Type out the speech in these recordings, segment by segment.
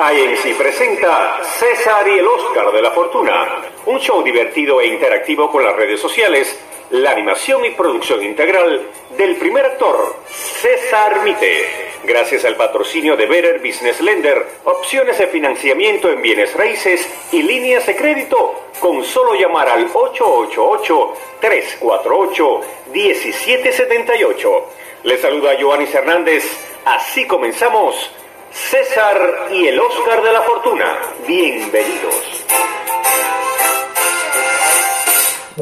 INC presenta César y el Oscar de la Fortuna, un show divertido e interactivo con las redes sociales, la animación y producción integral del primer actor, César Mite. Gracias al patrocinio de Better Business Lender, opciones de financiamiento en bienes raíces y líneas de crédito, con solo llamar al 888-348-1778. Les saluda Joanis Hernández. Así comenzamos César y el Oscar de la Fortuna. Bienvenidos.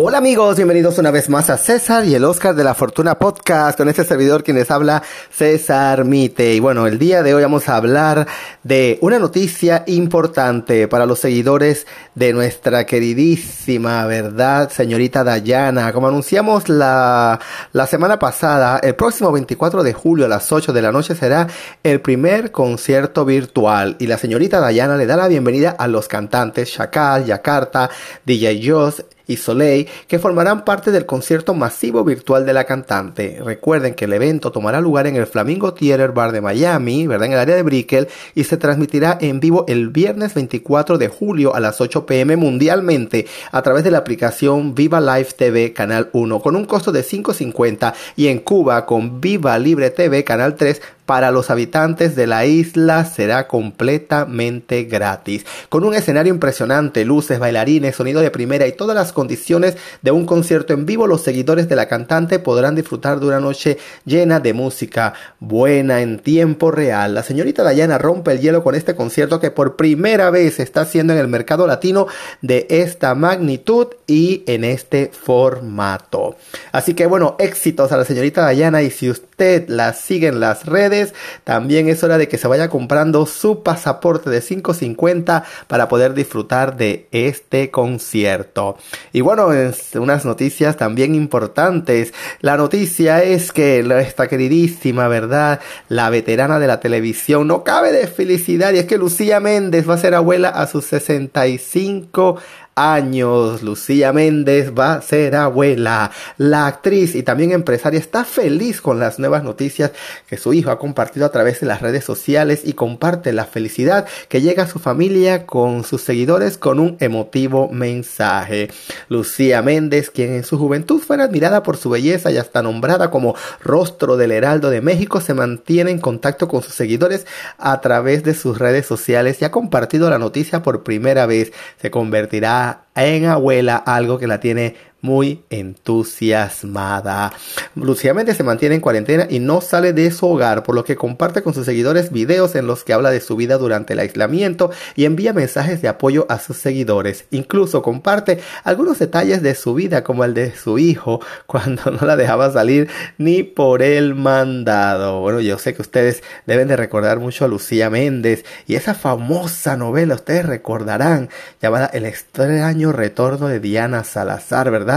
Hola amigos, bienvenidos una vez más a César y el Oscar de la Fortuna Podcast con este servidor quien les habla César Mite. Y bueno, el día de hoy vamos a hablar de una noticia importante para los seguidores de nuestra queridísima, ¿verdad? Señorita Dayana. Como anunciamos la, la semana pasada, el próximo 24 de julio a las 8 de la noche será el primer concierto virtual y la señorita Dayana le da la bienvenida a los cantantes Shakal, Yakarta, DJ Joss, y Soleil, que formarán parte del concierto masivo virtual de la cantante. Recuerden que el evento tomará lugar en el Flamingo Theater Bar de Miami, ¿verdad? En el área de Brickell, y se transmitirá en vivo el viernes 24 de julio a las 8 pm mundialmente a través de la aplicación Viva Live TV Canal 1 con un costo de 5.50 y en Cuba con Viva Libre TV Canal 3 para los habitantes de la isla será completamente gratis. Con un escenario impresionante, luces, bailarines, sonido de primera y todas las condiciones de un concierto en vivo, los seguidores de la cantante podrán disfrutar de una noche llena de música buena en tiempo real. La señorita Dayana rompe el hielo con este concierto que por primera vez está haciendo en el mercado latino de esta magnitud y en este formato. Así que bueno, éxitos a la señorita Dayana y si usted la sigue en las redes, también es hora de que se vaya comprando su pasaporte de 5.50 para poder disfrutar de este concierto. Y bueno, unas noticias también importantes. La noticia es que esta queridísima, ¿verdad? La veterana de la televisión no cabe de felicidad y es que Lucía Méndez va a ser abuela a sus 65 años. Lucía Méndez va a ser abuela. La actriz y también empresaria está feliz con las nuevas noticias que su hijo ha compartido a través de las redes sociales y comparte la felicidad que llega a su familia con sus seguidores con un emotivo mensaje. Lucía Méndez, quien en su juventud fue admirada por su belleza y hasta nombrada como rostro del Heraldo de México, se mantiene en contacto con sus seguidores a través de sus redes sociales y ha compartido la noticia por primera vez. Se convertirá en abuela, algo que la tiene muy entusiasmada. Lucía Méndez se mantiene en cuarentena y no sale de su hogar, por lo que comparte con sus seguidores videos en los que habla de su vida durante el aislamiento y envía mensajes de apoyo a sus seguidores. Incluso comparte algunos detalles de su vida, como el de su hijo, cuando no la dejaba salir ni por el mandado. Bueno, yo sé que ustedes deben de recordar mucho a Lucía Méndez y esa famosa novela, ustedes recordarán, llamada El extraño retorno de Diana Salazar, ¿verdad?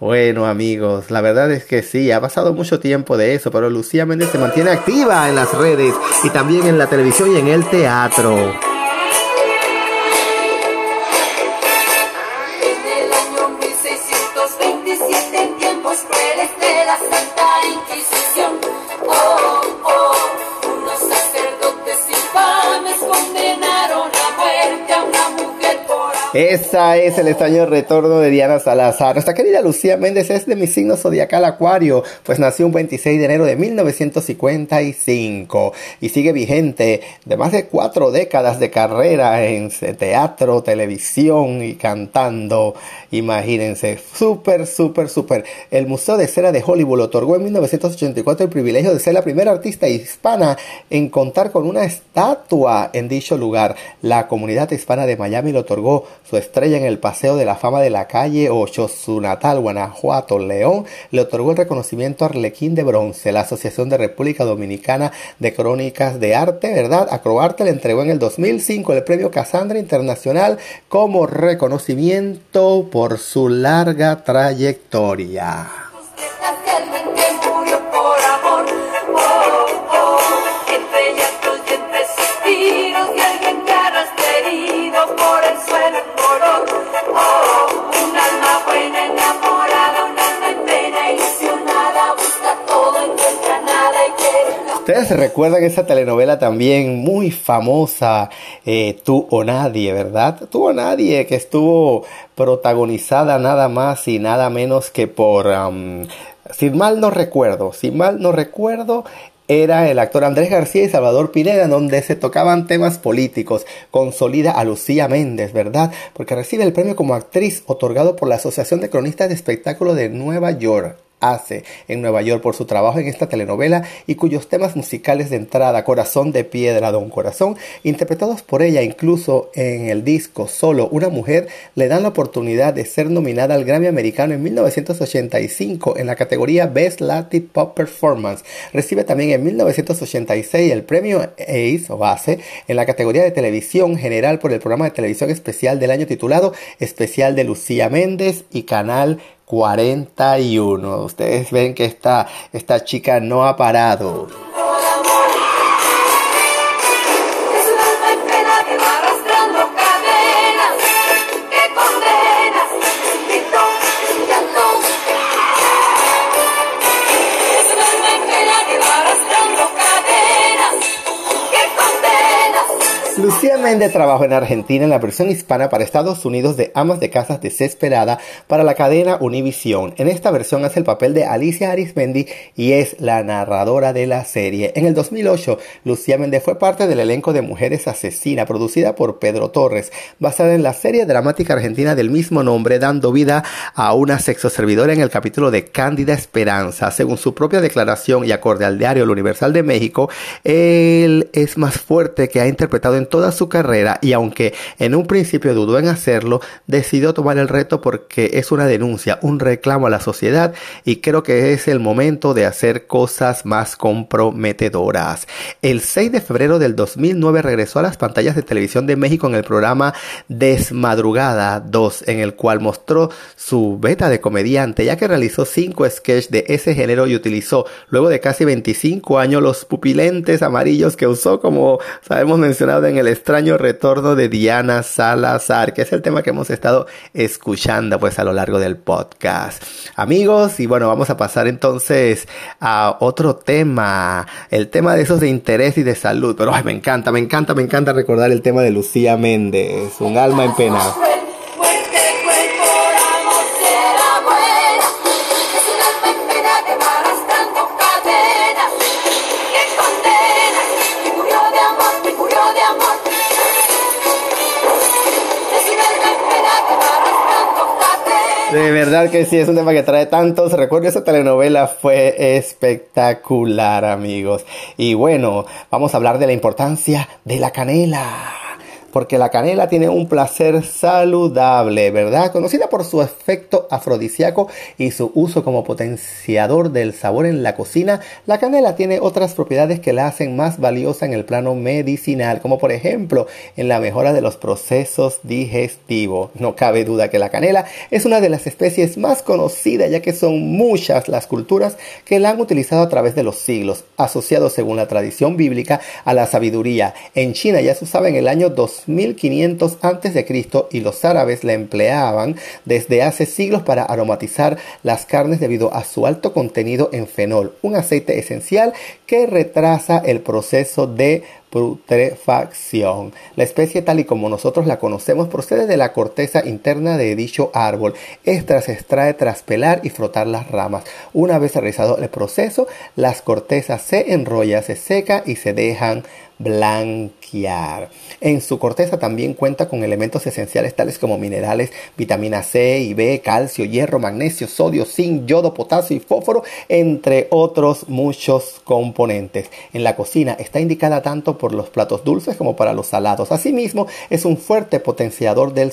Bueno, amigos, la verdad es que sí, ha pasado mucho tiempo de eso, pero Lucía Méndez se mantiene activa en las redes y también en la televisión y en el teatro. Esa es el extraño retorno de Diana Salazar. Nuestra querida Lucía Méndez es de mi signo zodiacal Acuario, pues nació un 26 de enero de 1955 y sigue vigente de más de cuatro décadas de carrera en teatro, televisión y cantando. Imagínense, súper, súper, súper. El Museo de Cera de Hollywood otorgó en 1984 el privilegio de ser la primera artista hispana en contar con una estatua en dicho lugar. La comunidad hispana de Miami le otorgó su estrella en el Paseo de la Fama de la Calle 8, su natal Guanajuato, León, le otorgó el reconocimiento Arlequín de Bronce. La Asociación de República Dominicana de Crónicas de Arte, ¿verdad? Acroarte le entregó en el 2005 el premio Casandra Internacional como reconocimiento por su larga trayectoria. Ustedes recuerdan esa telenovela también muy famosa, eh, Tú o Nadie, ¿verdad? Tú o Nadie, que estuvo protagonizada nada más y nada menos que por, sin mal no recuerdo, sin mal no recuerdo, era el actor Andrés García y Salvador Pineda, donde se tocaban temas políticos. Consolida a Lucía Méndez, ¿verdad? Porque recibe el premio como actriz otorgado por la Asociación de Cronistas de Espectáculo de Nueva York hace en Nueva York por su trabajo en esta telenovela y cuyos temas musicales de entrada, Corazón de Piedra, Don Corazón, interpretados por ella incluso en el disco Solo una mujer, le dan la oportunidad de ser nominada al Grammy americano en 1985 en la categoría Best Latin Pop Performance. Recibe también en 1986 el premio ACE o ACE en la categoría de televisión general por el programa de televisión especial del año titulado Especial de Lucía Méndez y Canal 41. Ustedes ven que esta, esta chica no ha parado. Lucía Méndez trabajó en Argentina en la versión hispana para Estados Unidos de Amas de Casas Desesperada para la cadena Univision. En esta versión hace el papel de Alicia Arismendi y es la narradora de la serie. En el 2008, Lucía Méndez fue parte del elenco de Mujeres Asesina, producida por Pedro Torres, basada en la serie dramática argentina del mismo nombre, dando vida a una sexoservidora en el capítulo de Cándida Esperanza. Según su propia declaración y acorde al diario El Universal de México, él es más fuerte que ha interpretado en toda su carrera y aunque en un principio dudó en hacerlo, decidió tomar el reto porque es una denuncia, un reclamo a la sociedad y creo que es el momento de hacer cosas más comprometedoras. El 6 de febrero del 2009 regresó a las pantallas de televisión de México en el programa Desmadrugada 2, en el cual mostró su beta de comediante, ya que realizó cinco sketches de ese género y utilizó, luego de casi 25 años, los pupilentes amarillos que usó, como sabemos mencionado en el extraño retorno de Diana Salazar, que es el tema que hemos estado escuchando pues a lo largo del podcast. Amigos, y bueno, vamos a pasar entonces a otro tema, el tema de esos de interés y de salud, pero me encanta, me encanta, me encanta recordar el tema de Lucía Méndez, un alma en pena. De verdad que sí, es un tema que trae tantos recuerdos. Esa telenovela fue espectacular, amigos. Y bueno, vamos a hablar de la importancia de la canela porque la canela tiene un placer saludable, ¿verdad? Conocida por su efecto afrodisíaco y su uso como potenciador del sabor en la cocina, la canela tiene otras propiedades que la hacen más valiosa en el plano medicinal, como por ejemplo en la mejora de los procesos digestivos. No cabe duda que la canela es una de las especies más conocidas, ya que son muchas las culturas que la han utilizado a través de los siglos, asociado según la tradición bíblica a la sabiduría. En China ya se usaba en el año 2000 1500 a.C. y los árabes la empleaban desde hace siglos para aromatizar las carnes debido a su alto contenido en fenol, un aceite esencial que retrasa el proceso de putrefacción. La especie tal y como nosotros la conocemos procede de la corteza interna de dicho árbol. Esta se extrae tras pelar y frotar las ramas. Una vez realizado el proceso, las cortezas se enrollan, se secan y se dejan blanquear. En su corteza también cuenta con elementos esenciales tales como minerales, vitamina C y B, calcio, hierro, magnesio, sodio, zinc, yodo, potasio y fósforo, entre otros muchos componentes. En la cocina está indicada tanto por los platos dulces como para los salados. Asimismo, es un fuerte potenciador del,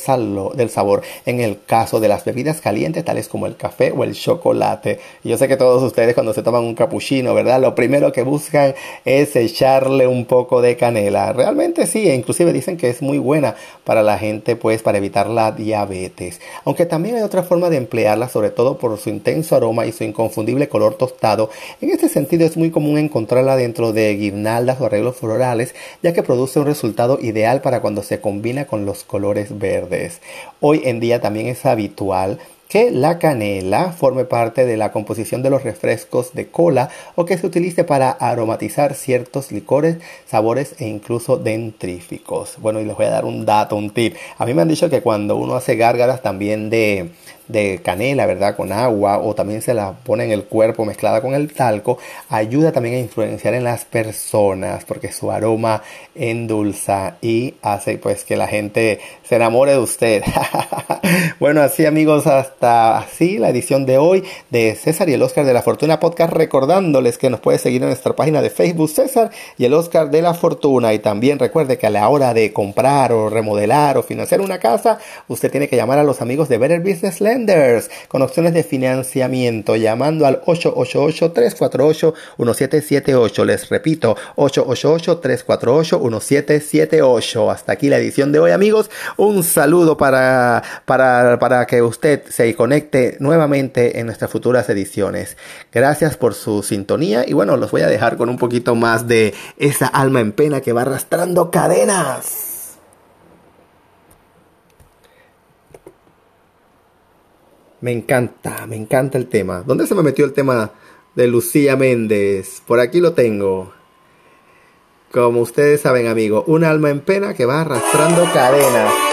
del sabor en el caso de las bebidas calientes tales como el café o el chocolate. Yo sé que todos ustedes cuando se toman un cappuccino, ¿verdad? Lo primero que buscan es echarle un poco de canela. Realmente sí, e inclusive dicen que es muy buena para la gente, pues para evitar la diabetes. Aunque también hay otra forma de emplearla, sobre todo por su intenso aroma y su inconfundible color tostado. En este sentido es muy común encontrarla dentro de guirnaldas o arreglos florales, ya que produce un resultado ideal para cuando se combina con los colores verdes. Hoy en día también es habitual que la canela forme parte de la composición de los refrescos de cola o que se utilice para aromatizar ciertos licores, sabores e incluso dentríficos. Bueno, y les voy a dar un dato, un tip. A mí me han dicho que cuando uno hace gárgaras también de de canela, ¿verdad? Con agua o también se la pone en el cuerpo mezclada con el talco, ayuda también a influenciar en las personas porque su aroma endulza y hace pues que la gente se enamore de usted. bueno, así amigos, hasta así la edición de hoy de César y el Oscar de la Fortuna Podcast, recordándoles que nos puede seguir en nuestra página de Facebook César y el Oscar de la Fortuna y también recuerde que a la hora de comprar o remodelar o financiar una casa, usted tiene que llamar a los amigos de Better Business Land con opciones de financiamiento llamando al 888-348-1778. Les repito, 888-348-1778. Hasta aquí la edición de hoy amigos. Un saludo para, para, para que usted se conecte nuevamente en nuestras futuras ediciones. Gracias por su sintonía y bueno, los voy a dejar con un poquito más de esa alma en pena que va arrastrando cadenas. Me encanta, me encanta el tema. ¿Dónde se me metió el tema de Lucía Méndez? Por aquí lo tengo. Como ustedes saben, amigo, un alma en pena que va arrastrando cadenas.